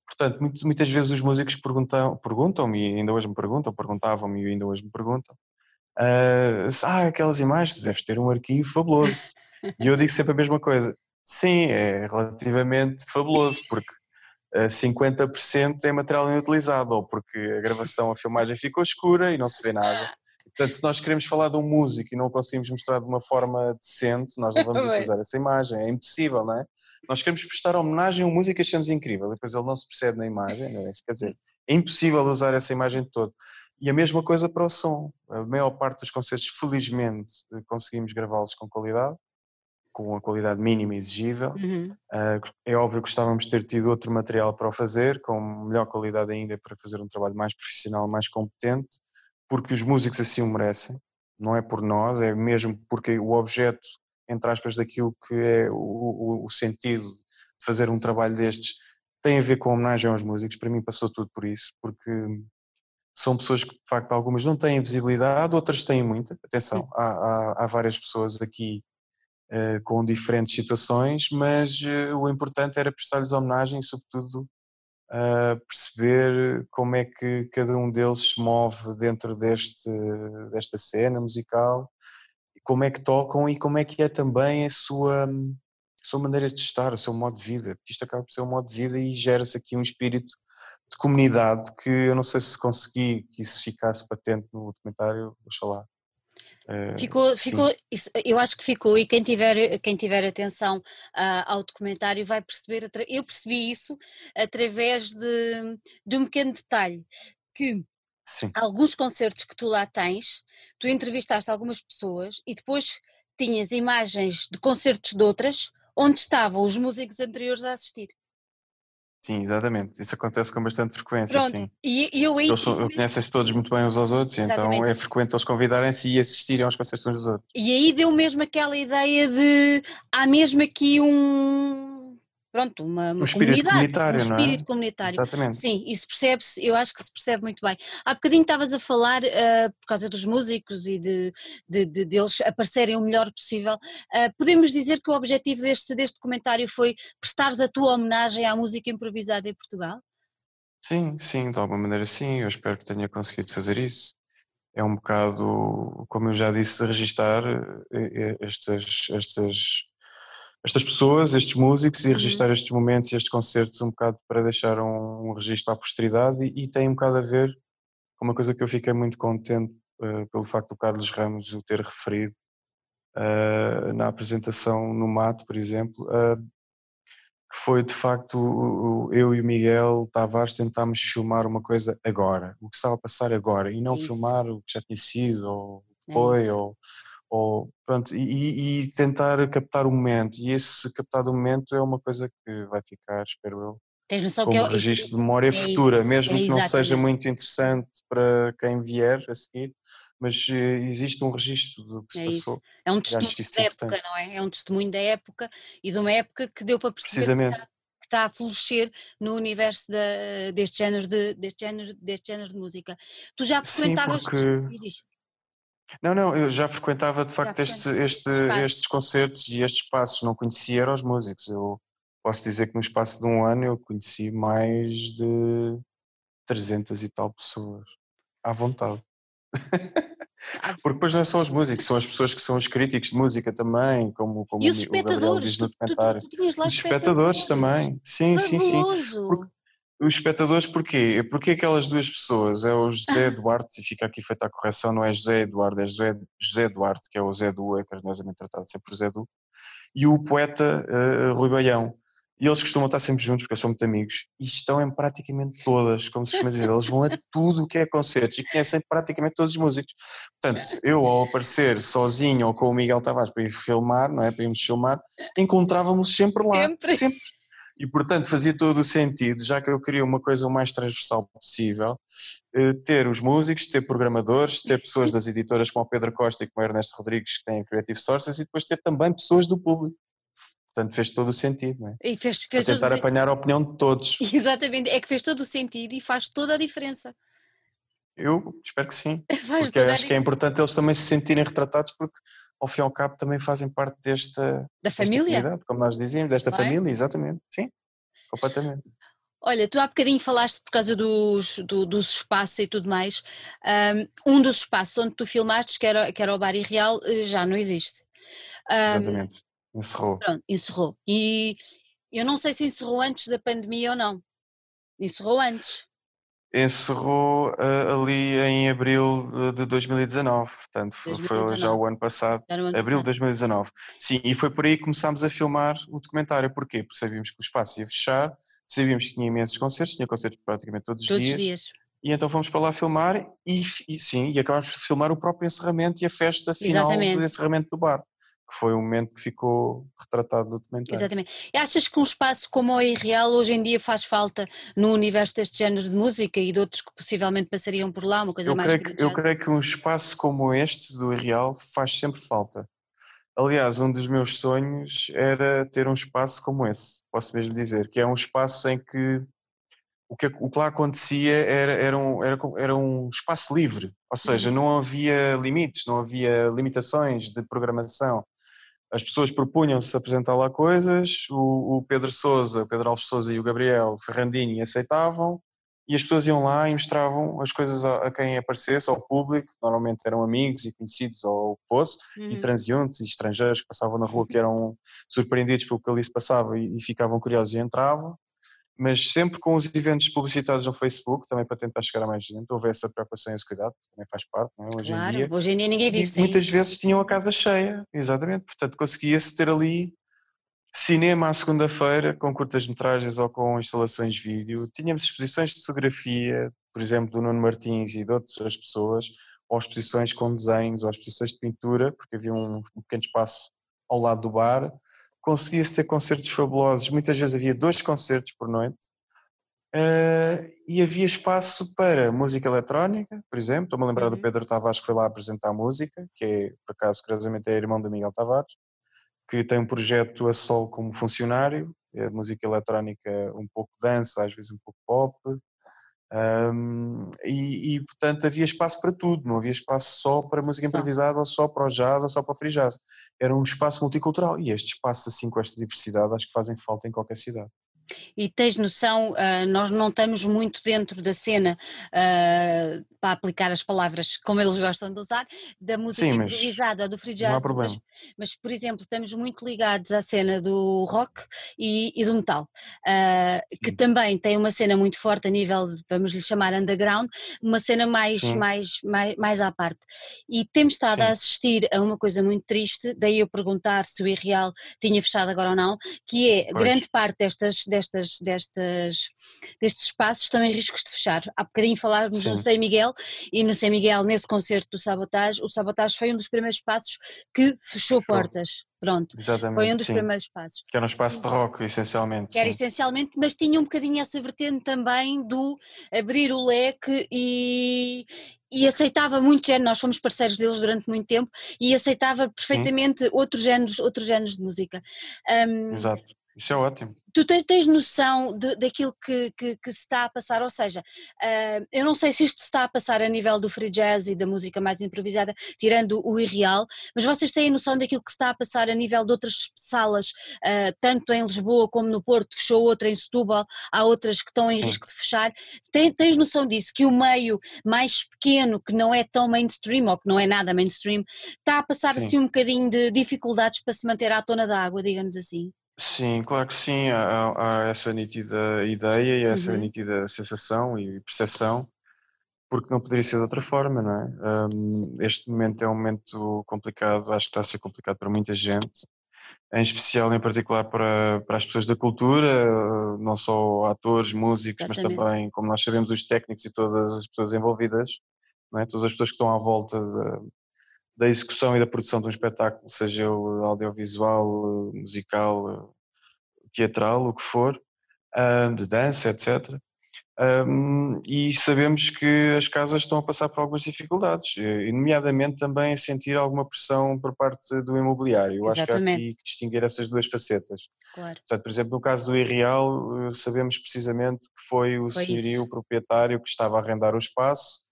Portanto, muitas vezes os músicos perguntam, perguntam-me, e ainda hoje me perguntam, perguntavam-me e ainda hoje me perguntam, uh, ah, aquelas imagens, deves ter um arquivo fabuloso. e eu digo sempre a mesma coisa, sim, é relativamente fabuloso, porque uh, eh, 50% é material inutilizado, ou porque a gravação, a filmagem ficou escura e não se vê nada Portanto, se nós queremos falar de um músico e não conseguimos mostrar de uma forma decente, nós não vamos utilizar essa imagem, é impossível, não é? Nós queremos prestar homenagem a um músico que achamos incrível, depois ele não se percebe na imagem, é? quer dizer, é impossível usar essa imagem de todo. E a mesma coisa para o som. A maior parte dos concertos, felizmente, conseguimos gravá-los com qualidade, com a qualidade mínima exigível. Uhum. Uh, é óbvio que gostávamos de ter tido outro material para o fazer, com melhor qualidade ainda, para fazer um trabalho mais profissional, mais competente porque os músicos assim o merecem, não é por nós, é mesmo porque o objeto, entre aspas, daquilo que é o, o, o sentido de fazer um trabalho destes tem a ver com a homenagem aos músicos. Para mim passou tudo por isso, porque são pessoas que de facto algumas não têm visibilidade, outras têm muita. Atenção, há, há, há várias pessoas aqui uh, com diferentes situações, mas uh, o importante era prestar-lhes homenagem e, sobretudo, perceber como é que cada um deles se move dentro deste, desta cena musical, como é que tocam e como é que é também a sua, a sua maneira de estar, o seu modo de vida. Isto acaba por ser um modo de vida e gera-se aqui um espírito de comunidade que eu não sei se consegui que isso ficasse patente no documentário, oxalá. Eh, ficou, ficou eu acho que ficou, e quem tiver, quem tiver atenção uh, ao documentário vai perceber, eu percebi isso através de, de um pequeno detalhe, que Sim. alguns concertos que tu lá tens, tu entrevistaste algumas pessoas e depois tinhas imagens de concertos de outras onde estavam os músicos anteriores a assistir. Sim, exatamente. Isso acontece com bastante frequência, Pronto, sim. e, e Eles tive- conhecem-se todos muito bem uns aos outros, então Exatamente. é frequente eles convidarem-se e assistirem aos concertos uns dos outros. E aí deu mesmo aquela ideia de há mesmo aqui um pronto, uma, uma Um comunidade, um é? espírito comunitário. Exatamente. Sim, isso percebe-se, eu acho que se percebe muito bem. Há bocadinho estavas a falar, ah, por causa dos músicos e de, de, de- deles aparecerem o melhor possível, ah, podemos dizer que o objetivo deste, deste documentário foi prestares a tua homenagem à música improvisada em Portugal? Sim, sim, de alguma maneira sim, eu espero que tenha conseguido fazer isso. É um bocado, como eu já disse, registar eh, eh, estas, estas, estas pessoas, estes músicos e Uhum. registar estes momentos e estes concertos um bocado para deixar um, um registro a posteridade e, e tem um bocado a ver com uma coisa que eu fiquei muito contente eh, pelo facto do Carlos Ramos o ter referido eh, na apresentação no Mato, por exemplo, eh, que foi de facto eu e o Miguel Tavares tentámos filmar uma coisa agora, o que estava a passar agora, e não Isso. filmar o que já tinha sido, ou o que É foi, isso. ou, ou pronto, e, e tentar captar o momento, e esse captar o momento é uma coisa que vai ficar, espero eu, Tens noção que como é, registro de memória é futura, isso, mesmo é que não seja muito interessante para quem vier a seguir, mas eh, existe um registro do que se É isso. passou. é um testemunho isso da época, importante. não é? É um testemunho da época e de uma época que deu para perceber que está, que está a florescer no universo da- deste, género de, deste, género, deste género de música. Tu já Sim, frequentavas. porque diz, diz. Não, não, eu já frequentava de facto este, este, estes concertos e estes espaços, não conhecia eram os músicos. Eu posso dizer que no espaço de um ano eu conheci mais de 300 e tal pessoas, à vontade. Porque depois não é só os músicos, são as pessoas que são os críticos de música também, como, como E o os Mi- o Gabriel espectadores? diz no Tu, tu, tu, documentário. tu lá Os espectadores também, sim, sim, sim. Fabuloso! Porque os espectadores porquê? Porque aquelas duas pessoas, é o José Duarte, e fica aqui feita a correção, não é José Eduardo, é José, José Duarte, que é o Zé Du, é carinhosamente tratado sempre por Zé Du, e o poeta eh, Rui Baião. E eles costumam estar sempre juntos, porque eles são muito amigos, e estão em praticamente todas, como se costuma dizer, eles vão a tudo o que é concertos e conhecem praticamente todos os músicos. Portanto, eu ao aparecer sozinho ou com o Miguel Tavares para ir filmar, não é, para irmos filmar, encontrávamos sempre lá, Sempre. sempre. E portanto fazia todo o sentido, já que eu queria uma coisa o mais transversal possível, eh, ter os músicos, ter programadores, ter pessoas das editoras como o Pedro Costa e como o Ernesto Rodrigues que têm a Creative Sources e depois ter também pessoas do público. Portanto fez todo o sentido, não é? E fez, fez todo o tentar sentido. apanhar a opinião de todos. Exatamente, é que fez todo o sentido e faz toda a diferença. Eu espero que sim, Faz porque a acho que é importante eles também se sentirem retratados porque ao fim e ao cabo também fazem parte desta, Da desta família. comunidade, como nós dizíamos, desta é? família, exatamente, sim, completamente. Olha, tu há bocadinho falaste por causa dos, do- dos espaços e tudo mais. Um, dos espaços onde tu filmaste, que era, que era o Bar Real, já não existe. Exatamente. Encerrou. pronto, encerrou. E eu não sei se encerrou antes da pandemia ou não. Encerrou antes. Encerrou ah, ali em abril eh, de 2019, portanto foi- foi já 2019. o ano passado. Ano Abril passado. de 2019. Sim, e foi por aí que começámos a filmar o documentário. Porquê? Porque sabíamos que o espaço ia fechar, sabíamos que tinha imensos concertos, tinha concertos praticamente todos os Todos os dias. dias. E então fomos para lá filmar e, e sim, e acabámos por filmar o próprio encerramento e a festa final Exatamente. do encerramento do bar, que foi um momento que ficou retratado no documentário. Exatamente. E achas que um espaço como o Irreal hoje em dia faz falta no universo deste género de música e de outros que possivelmente passariam por lá, uma coisa Eu mais creio, que, eu creio que um espaço como este do Irreal faz sempre falta. Aliás, um dos meus sonhos era ter um espaço como esse, posso mesmo dizer, que é um espaço em que o que, o que lá acontecia era, era, um, era, era um espaço livre, ou seja, Uhum. não havia limites, não havia limitações de programação. As pessoas propunham-se apresentar lá coisas, o, o Pedro Souza, o Pedro Alves Souza e o Gabriel Ferrandini aceitavam, e as pessoas iam lá e mostravam as coisas a, a quem aparecesse, ao público, normalmente eram amigos e conhecidos ou o que fosse, e Uhum. transeuntes e estrangeiros que passavam na rua que eram surpreendidos pelo que ali se passava e, e ficavam curiosos e entravam, mas sempre com os eventos publicitados no Facebook, também para tentar chegar a mais gente, houve essa preocupação e esse cuidado, que também faz parte, não é? hoje em dia. Claro, hoje em dia ninguém E vive sem muitas isso. vezes tinham a casa cheia, exatamente, portanto conseguia-se ter ali cinema à segunda-feira com curtas-metragens ou com instalações de vídeo, tínhamos exposições de fotografia, por exemplo, do Nuno Martins e de outras pessoas, ou exposições com desenhos, ou exposições de pintura, porque havia um, um pequeno espaço ao lado do bar, conseguia-se ter concertos fabulosos, muitas vezes havia dois concertos por noite, uh, e havia espaço para música eletrónica, por exemplo, estou-me a lembrar uhum. do Pedro Tavares que foi lá apresentar música, que é, por acaso, curiosamente é irmão do Miguel Tavares, que tem um projeto a sol como funcionário, é música eletrónica um pouco dança, às vezes um pouco pop, um, e, e, portanto havia espaço para tudo, não havia espaço só para música só. improvisada, ou só para o jazz, ou só para o free jazz. Era um espaço multicultural e este espaço assim com esta diversidade acho que fazem falta em qualquer cidade. E tens noção, uh, nós não estamos muito dentro da cena uh, para aplicar as palavras como eles gostam de usar, da música Sim, improvisada, do free jazz, mas, mas, por exemplo estamos muito ligados à cena do rock e, e do metal, uh, que também tem uma cena muito forte a nível, vamos lhe chamar underground, uma cena mais, mais, mais, mais à parte. E temos estado Sim. a assistir a uma coisa muito triste, daí eu perguntar se o Irreal tinha fechado agora ou não, que é pois. grande parte destas destas, destas, destes espaços estão em riscos de fechar. Há bocadinho falávamos no São Miguel e no São Miguel, nesse concerto do Sabotage, o Sabotage foi um dos primeiros espaços que fechou portas. Pronto, Exatamente, foi um dos sim. primeiros passos. Que era um espaço de rock, essencialmente. Que era essencialmente, mas tinha um bocadinho essa vertente também do abrir o leque e, e aceitava muito género, nós fomos parceiros deles durante muito tempo e aceitava perfeitamente outros géneros, outros géneros de música. Um, Exato. Isso é ótimo. Tu tens, tens noção de, daquilo que, que, que, se está a passar, ou seja, uh, eu não sei se isto se está a passar a nível do free jazz e da música mais improvisada, tirando o irreal, mas vocês têm noção daquilo que se está a passar a nível de outras salas, uh, tanto em Lisboa como no Porto, fechou outra em Setúbal, há outras que estão em Sim. risco de fechar. Tens, tens noção disso, que o meio mais pequeno, que não é tão mainstream, ou que não é nada mainstream, está a passar Sim. assim um bocadinho de dificuldades para se manter à tona da água, digamos assim? Sim, claro que sim, há, há essa nítida ideia e essa uhum. nítida sensação e percepção, porque não poderia ser de outra forma, não é? Um, este momento é um momento complicado, acho que está a ser complicado para muita gente, em especial, em particular, para, para as pessoas da cultura, não só atores, músicos, Exatamente. mas também, como nós sabemos, os técnicos e todas as pessoas envolvidas, não é? todas as pessoas que estão à volta de, da execução e da produção de um espetáculo, seja o audiovisual, musical, teatral, o que for, de dança, etc. e sabemos que as casas estão a passar por algumas dificuldades, nomeadamente também a sentir alguma pressão por parte do imobiliário. Eu acho que há aqui que distinguir essas duas facetas. Claro. Portanto, por exemplo, no caso do Irreal, sabemos precisamente que foi o foi senhorio, o proprietário, que estava a arrendar o espaço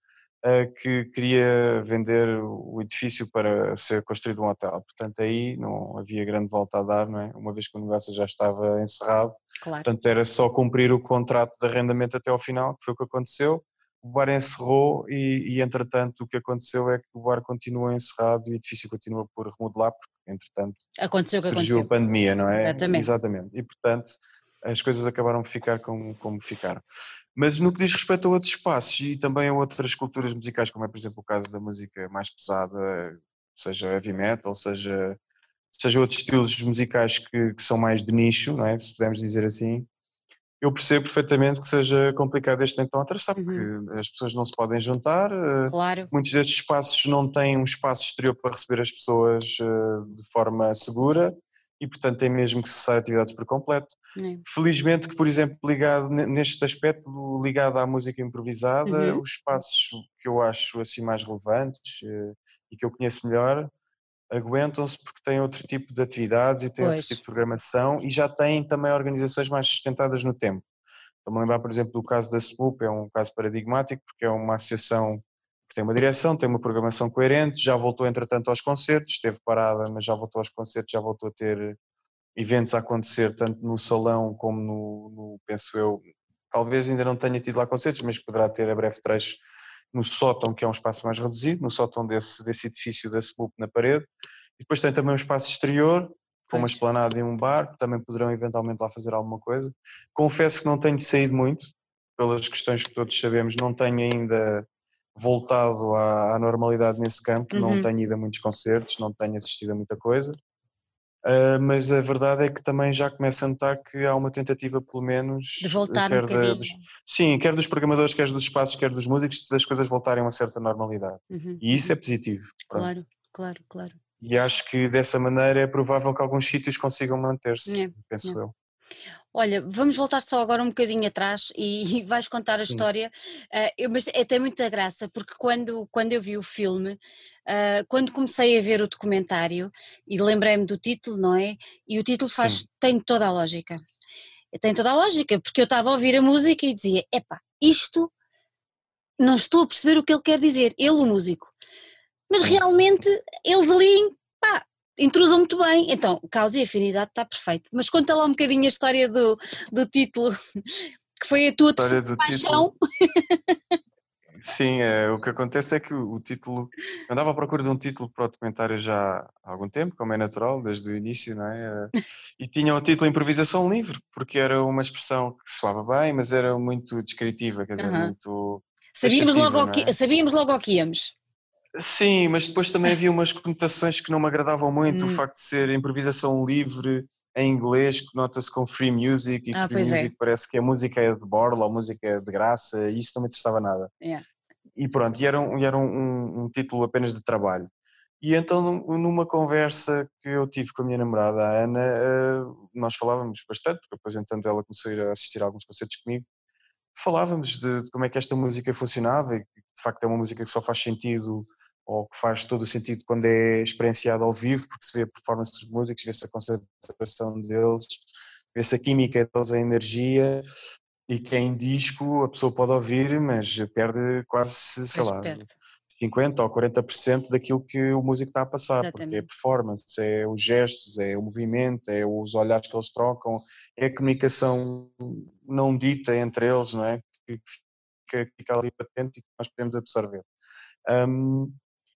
que queria vender o edifício para ser construído um hotel. Portanto, aí não havia grande volta a dar, não é? Uma vez que o negócio já estava encerrado. Claro. Portanto, era só cumprir o contrato de arrendamento até ao final, que foi o que aconteceu. O bar encerrou e, e entretanto, o que aconteceu é que o bar continua encerrado e o edifício continua por remodelar, porque, entretanto, aconteceu surgiu aconteceu. a pandemia, não é? Exatamente. Exatamente. E, portanto, as coisas acabaram por ficar como, como ficaram. Mas no que diz respeito a outros espaços e também a outras culturas musicais, como é por exemplo o caso da música mais pesada, seja heavy metal, seja, seja outros estilos musicais que, que são mais de nicho, não é? se pudermos dizer assim, eu percebo perfeitamente que seja complicado este momento atravessar, porque uhum. as pessoas não se podem juntar, eh, claro. muitos destes espaços não têm um espaço exterior para receber as pessoas eh, de forma segura, e portanto tem mesmo que cessar atividades por completo. É. Felizmente que, por exemplo, ligado neste aspecto, ligado à música improvisada, uhum. os espaços que eu acho assim mais relevantes uh, e que eu conheço melhor, aguentam-se porque têm outro tipo de atividades e têm pois. outro tipo de programação e já têm também organizações mais sustentadas no tempo. Estou-me a lembrar, por exemplo, do caso da SPUP, é um caso paradigmático porque é uma associação que tem uma direção, tem uma programação coerente, já voltou entretanto aos concertos, esteve parada, mas já voltou aos concertos, já voltou a ter eventos a acontecer tanto no salão como no, no penso eu, talvez ainda não tenha tido lá concertos, mas poderá ter a breve trecho no sótão, que é um espaço mais reduzido, no sótão desse, desse edifício da SBUP na parede, e depois tem também um espaço exterior, com uma esplanada e um bar, também poderão eventualmente lá fazer alguma coisa. Confesso que não tenho saído muito, pelas questões que todos sabemos, não tenho ainda voltado à, à normalidade nesse campo, uhum. não tenho ido a muitos concertos, não tenho assistido a muita coisa. Uh, mas a verdade é que também já começa a notar que há uma tentativa, pelo menos. De voltar um bocadinho. Dos, sim, quer dos programadores, quer dos espaços, quer dos músicos, das coisas voltarem a uma certa normalidade. Uhum, e isso uhum. é positivo. Claro, pronto. claro, claro. E acho que dessa maneira é provável que alguns sítios consigam manter-se, é, penso é. eu. Olha, vamos voltar só agora um bocadinho atrás e, e vais contar a Sim. história, uh, eu, mas é, tem muita graça, porque quando, quando eu vi o filme, uh, quando comecei a ver o documentário, e lembrei-me do título, não é? E o título faz, Sim. tem toda a lógica. Tem toda a lógica, porque eu estava a ouvir a música e dizia, epá, isto não estou a perceber o que ele quer dizer, ele o músico. Mas realmente eles ali, pá, intrusam muito bem. Então, causa e afinidade está perfeito. Mas conta lá um bocadinho a história do, do título, que foi a tua terceira paixão. Sim, é, o que acontece é que o, o título. Eu andava à procura de um título para o documentário já há algum tempo, como é natural, desde o início, não é? E tinha o título Improvisação Livre, porque era uma expressão que soava bem, mas era muito descritiva, quer dizer, uhum. muito. Sabíamos logo, é? que, sabíamos logo ao que íamos. Sim, mas depois também havia umas conotações que não me agradavam muito, hum. o facto de ser improvisação livre em inglês, que nota-se com free music, e ah, free é. music é. parece que a música é de borla, a música é de graça, e isso não me interessava nada. Yeah. E pronto, e era, um, e era um, um, título apenas de trabalho. E então, numa conversa que eu tive com a minha namorada, a Ana, eh, nós falávamos bastante, porque depois, entanto, ela começou a ir assistir a alguns concertos comigo, falávamos de, de como é que esta música funcionava, e de facto é uma música que só faz sentido ou que faz todo o sentido quando é experienciado ao vivo, porque se vê a performance dos músicos, vê-se a concentração deles, vê-se a química deles, a energia, e que em disco a pessoa pode ouvir, mas perde quase, sei lá, perde. 50 ou 40% daquilo que o músico está a passar, Exatamente. porque é performance, é os gestos, é o movimento, é os olhares que eles trocam, é a comunicação não dita entre eles, não é? Que fica ali patente e que nós podemos absorver. Um,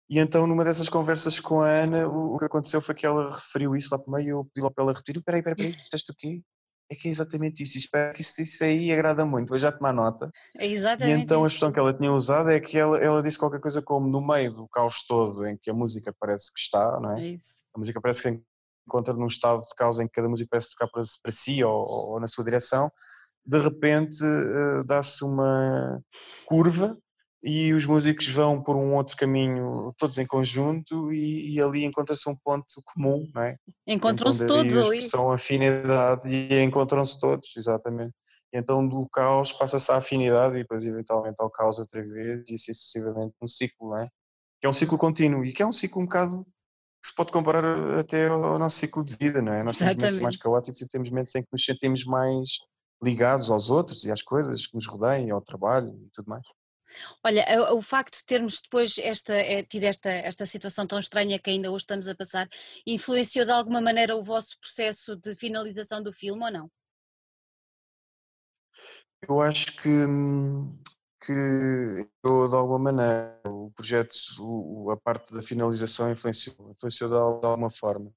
e então, numa dessas conversas com a Ana, o, o que aconteceu foi que ela referiu isso lá para o meio, eu pedi lá para ela repetir, peraí, peraí, peraí, disseste o quê? É que é exatamente isso, espero que isso, isso aí agrada muito, vou já tomar nota. É exatamente E então a expressão que ela tinha usado é que ela, ela disse qualquer coisa como no meio do caos todo em que a música parece que está, não é? é isso. A música parece que se encontra num estado de caos em que cada música parece tocar para, para si ou, ou, na sua direção, de repente uh, dá-se uma curva e os músicos vão por um outro caminho, todos em conjunto, e, e ali encontra-se um ponto comum, não é? Encontram-se todos ali. São afinidade e encontram-se todos, exatamente. E então do caos passa-se à afinidade e depois eventualmente ao caos outra vez e assim sucessivamente um ciclo, não é? Que é um ciclo contínuo e que é um ciclo um bocado que se pode comparar até ao nosso ciclo de vida, não é? Nós exatamente. temos mentes mais caóticos e temos mentes em que nos sentimos mais ligados aos outros e às coisas que nos rodeiam, ao trabalho e tudo mais. Olha, o, facto de termos depois esta, é, tido esta, esta situação tão estranha que ainda hoje estamos a passar, influenciou de alguma maneira o vosso processo de finalização do filme ou não? Eu acho que, que eu, de alguma maneira, o projeto, o, a parte da finalização influenciou, influenciou de alguma forma.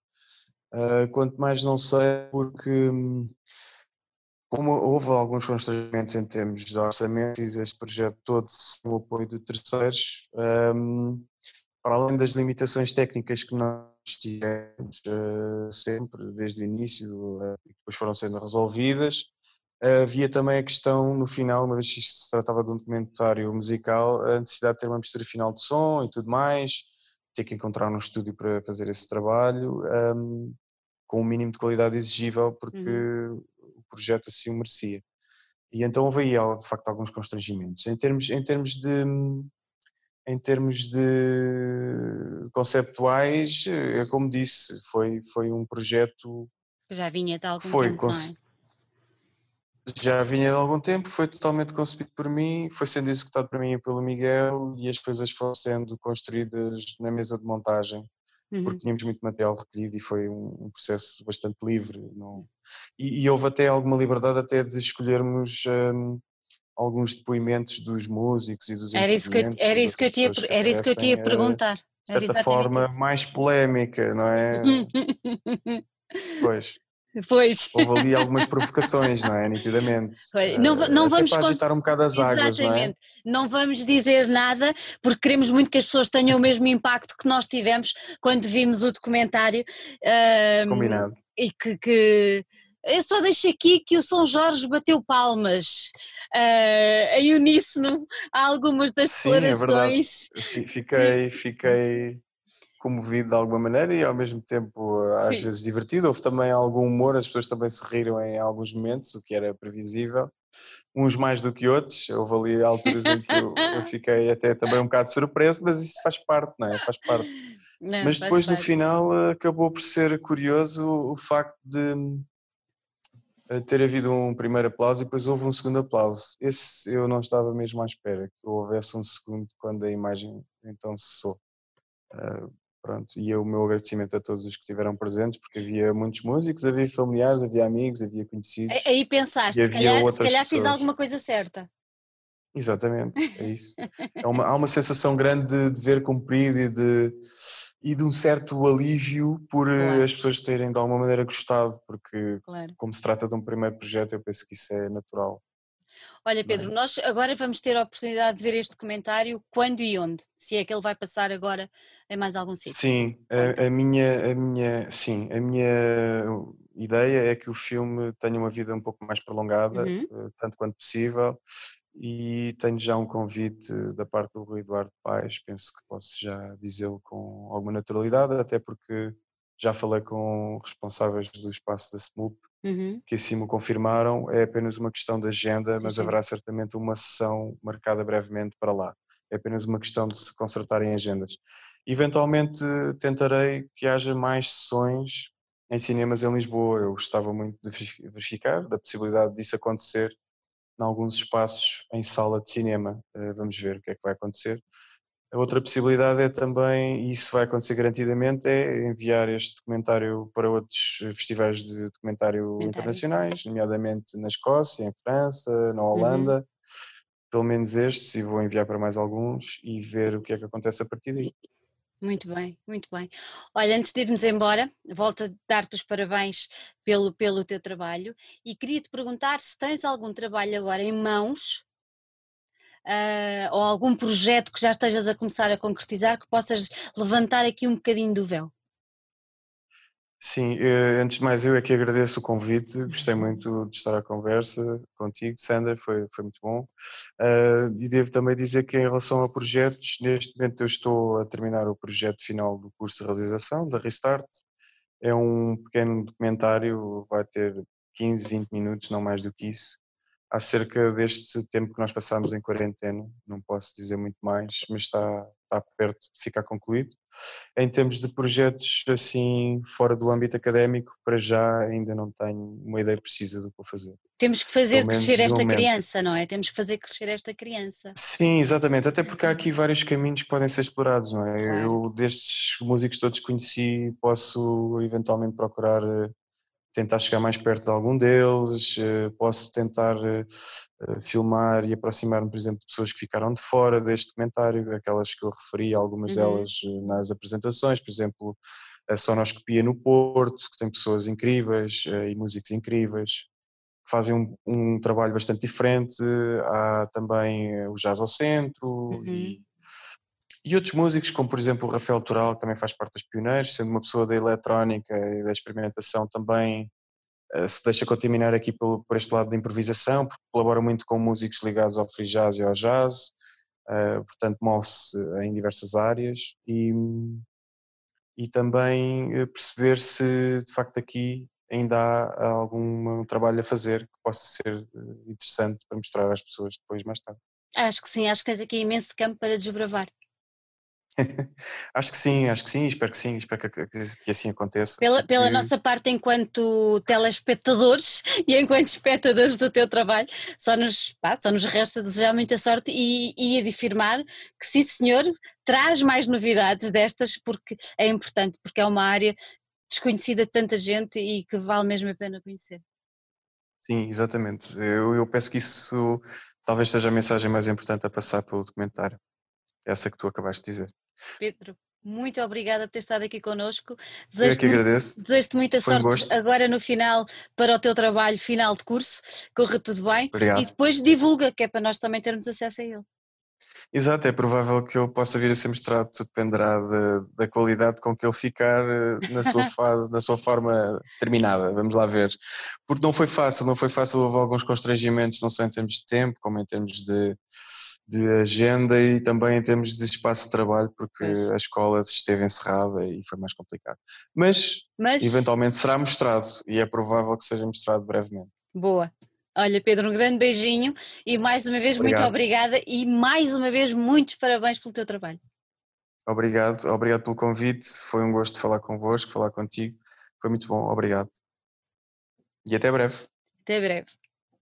Uh, quanto mais não sei, porque como houve alguns constrangimentos em termos de orçamento, fiz este projeto todo sem o apoio de terceiros, um, para além das limitações técnicas que nós tivemos uh, sempre, desde o início, uh, e depois foram sendo resolvidas, uh, havia também a questão, no final, uma vez que se tratava de um documentário musical, a necessidade de ter uma mistura final de som e tudo mais, ter que encontrar um estúdio para fazer esse trabalho, um, com o mínimo de qualidade exigível, porque uhum projeto assim o merecia. E então houve aí, de facto, alguns constrangimentos. Em termos, em termos de em termos de conceptuais, é como disse, foi, foi um projeto. Já vinha de algum foi tempo, não é? Já vinha de algum tempo, foi totalmente concebido por mim, foi sendo executado por mim e pelo Miguel e as coisas foram sendo construídas na mesa de montagem uhum. porque tínhamos muito material recolhido e foi um, um processo bastante livre. Não... E, e, houve até alguma liberdade até de escolhermos um, alguns depoimentos dos músicos e dos era isso que eu, era isso que eu tinha, era isso que eu tinha a perguntar. De certa forma, isso. mais polémica, não é? pois. Pois. Houve ali algumas provocações, não é? Nitidamente. Não, não Até vamos para agitar um bocado as águas, não é? Não vamos dizer nada porque queremos muito que as pessoas tenham o mesmo impacto que nós tivemos quando vimos o documentário. Combinado. E que, que eu só deixo aqui que o São Jorge bateu palmas uh, em uníssono a algumas das Sim, declarações. É verdade. Fiquei, fiquei comovido de alguma maneira e ao mesmo tempo às Sim. vezes divertido. Houve também algum humor, as pessoas também se riram em alguns momentos, o que era previsível. Uns mais do que outros, houve ali alturas em que eu, eu fiquei até também um bocado surpreso, mas isso faz parte, não é? Faz parte. Não, mas depois no final acabou por ser curioso o facto de ter havido um primeiro aplauso e depois houve um segundo aplauso. Esse eu não estava mesmo à espera que houvesse um segundo quando a imagem então cessou. Uh, pronto, e o meu agradecimento a todos os que estiveram presentes, porque havia muitos músicos, havia familiares, havia amigos, havia conhecidos. Aí pensaste, se calhar, se calhar fiz alguma coisa certa. Exatamente, é isso. É uma, há uma sensação grande de dever cumprido e de, e de um certo alívio por eh, claro. as pessoas terem de alguma maneira gostado, porque claro. como se trata de um primeiro projeto, eu penso que isso é natural. Olha, Pedro, nós agora vamos ter a oportunidade de ver este documentário quando e onde? Se é que ele vai passar agora em mais algum sítio? Sim, a, a, minha, a minha, sim, a minha ideia é que o filme tenha uma vida um pouco mais prolongada, uhum. Eh, tanto quanto possível, e tenho já um convite da parte do Rui Eduardo Paes, penso que posso já dizê-lo com alguma naturalidade, até porque já falei com responsáveis do espaço da SMUP, uhum. que assim me confirmaram, é apenas uma questão de agenda, mas Sim. haverá certamente uma sessão marcada brevemente para lá. É apenas uma questão de se consertarem agendas. Eventualmente tentarei que haja mais sessões em cinemas em Lisboa. Eu gostava muito de verificar da possibilidade disso acontecer em alguns espaços em sala de cinema. Eh, vamos ver o que é que vai acontecer. A outra possibilidade é também, e isso vai acontecer garantidamente, é enviar este documentário para outros festivais de documentário internacionais, nomeadamente na Escócia, em França, na uhum. Holanda, uhum. pelo menos estes, e vou enviar para mais alguns e ver o que é que acontece a partir daí. Muito bem, muito bem. Olha, antes de irmos embora, volto a dar-te os parabéns pelo, pelo teu trabalho e queria te perguntar se tens algum trabalho agora em mãos uh, ou algum projeto que já estejas a começar a concretizar que possas levantar aqui um bocadinho do véu. Sim, eh, antes de mais eu é que agradeço o convite, gostei muito de estar à conversa contigo, Sandra, foi, foi muito bom. Uh, e devo também dizer que em relação a projetos, neste momento eu estou a terminar o projeto final do curso de realização, da Restart. É um pequeno documentário, vai ter 15, 20 minutos, não mais do que isso, acerca deste tempo que nós passamos em quarentena, não posso dizer muito mais, mas está, está perto de ficar concluído. Em termos de projetos assim fora do âmbito académico, para já ainda não tenho uma ideia precisa do que vou fazer. Temos que fazer crescer esta criança, não é? Temos que fazer crescer esta criança. Sim, exatamente, até porque há aqui vários caminhos que podem ser explorados, não é? Claro. Eu destes músicos todos que conheci posso eventualmente procurar eh, tentar chegar mais perto de algum deles, eh, posso tentar eh, eh, filmar e aproximar-me, por exemplo, de pessoas que ficaram de fora deste documentário, aquelas que eu referi, algumas uhum. delas nas apresentações, por exemplo, a Sonoscopia no Porto, que tem pessoas incríveis e músicos incríveis, que fazem um, um trabalho bastante diferente, há também o Jazz ao Centro uhum. e e outros músicos, como por exemplo o Rafael Toral, que também faz parte dos pioneiros, sendo uma pessoa da eletrónica e da experimentação, também uh, se deixa contaminar aqui por, por, este lado da improvisação, porque colabora muito com músicos ligados ao free jazz e ao jazz, uh, portanto move-se em diversas áreas e, e também eh, perceber se de facto aqui ainda há algum trabalho a fazer que possa ser interessante para mostrar às pessoas depois mais tarde. Acho que sim, acho que tens aqui imenso campo para desbravar. acho que sim, acho que sim, espero que sim, espero que, que, que assim aconteça. Pela, pela nossa parte, enquanto telespectadores e enquanto espectadores do teu trabalho, só nos, pá, só nos resta desejar muita sorte e, e afirmar que sim, senhor, traz mais novidades destas, porque é importante, porque é uma área desconhecida de tanta gente e que vale mesmo a pena conhecer. Sim, exatamente. Eu, eu penso que isso talvez seja a mensagem mais importante a passar pelo documentário. Essa que tu acabaste de dizer. Pedro, Muito obrigada por ter estado aqui connosco. Desejo Eu que agradeço. Desejo-te muita Foi sorte um agora no final para o teu trabalho final de curso. Corra tudo bem. Obrigado. E depois divulga, que é para nós também termos acesso a ele. Exato, é provável que ele possa vir a ser mostrado, tudo dependerá de, da qualidade com que ele ficar eh, na sua fase, na sua forma terminada, vamos lá ver. Porque não foi fácil, não foi fácil, houve alguns constrangimentos, não só em termos de tempo, como em termos de, de agenda e também em termos de espaço de trabalho, porque a escola esteve encerrada e foi mais complicado. Mas, Mas, eventualmente será mostrado e é provável que seja mostrado brevemente. Boa. Olha, Pedro, um grande beijinho e mais uma vez Obrigado. muito obrigada e mais uma vez muitos parabéns pelo teu trabalho. Obrigado, obrigado pelo convite. Foi um gosto falar convosco, falar contigo. Foi muito bom, obrigado. E até breve. Até breve.